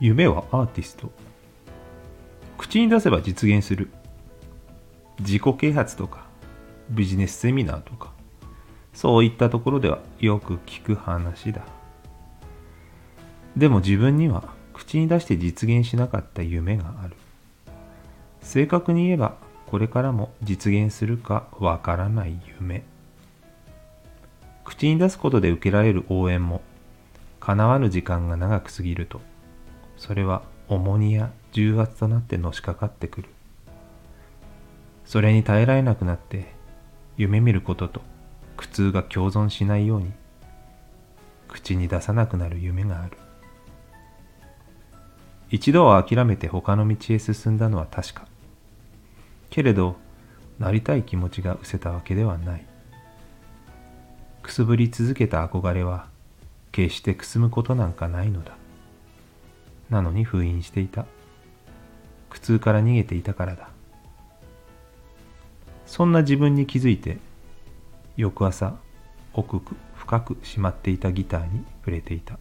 夢はアーティスト。口に出せば実現する。自己啓発とかビジネスセミナーとかそういったところではよく聞く話だ。でも自分には口に出して実現しなかった夢がある。正確に言えばこれからも実現するかわからない夢。口に出すことで受けられる応援も叶わぬ時間が長く過ぎるとそれは重荷や重圧となってのしかかってくる。それに耐えられなくなって夢見ることと苦痛が共存しないように口に出さなくなる夢がある。一度は諦めて他の道へ進んだのは確か。けれどなりたい気持ちが失せたわけではない。くすぶり続けた憧れは決してくすむことなんかないのだ。なのに封印していた。苦痛から逃げていたからだ。そんな自分に気づいて翌朝奥深くしまっていたギターに触れていた。